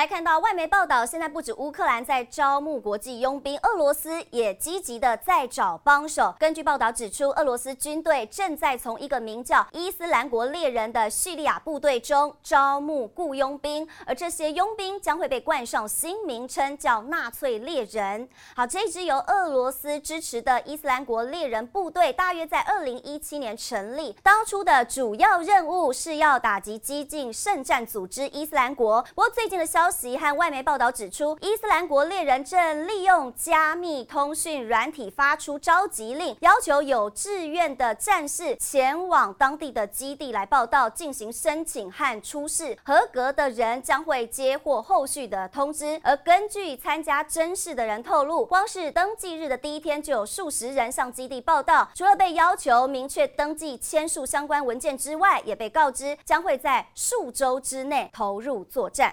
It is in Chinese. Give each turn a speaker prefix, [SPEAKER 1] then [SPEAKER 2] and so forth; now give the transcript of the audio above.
[SPEAKER 1] 来看到外媒报道，现在不止乌克兰在招募国际佣兵，俄罗斯也积极的在找帮手。根据报道指出，俄罗斯军队正在从一个名叫伊斯兰国猎人的叙利亚部队中招募雇佣兵，而这些佣兵将会被冠上新名称，叫纳粹猎人。好，这支由俄罗斯支持的伊斯兰国猎人部队，大约在二零一七年成立，当初的主要任务是要打击激进圣战组织伊斯兰国。不过最近的消消息和外媒报道指出，伊斯兰国猎人正利用加密通讯软体发出召集令，要求有志愿的战士前往当地的基地来报道，进行申请和出示。合格的人将会接获后续的通知。而根据参加甄试的人透露，光是登记日的第一天就有数十人向基地报道。除了被要求明确登记、签署相关文件之外，也被告知将会在数周之内投入作战。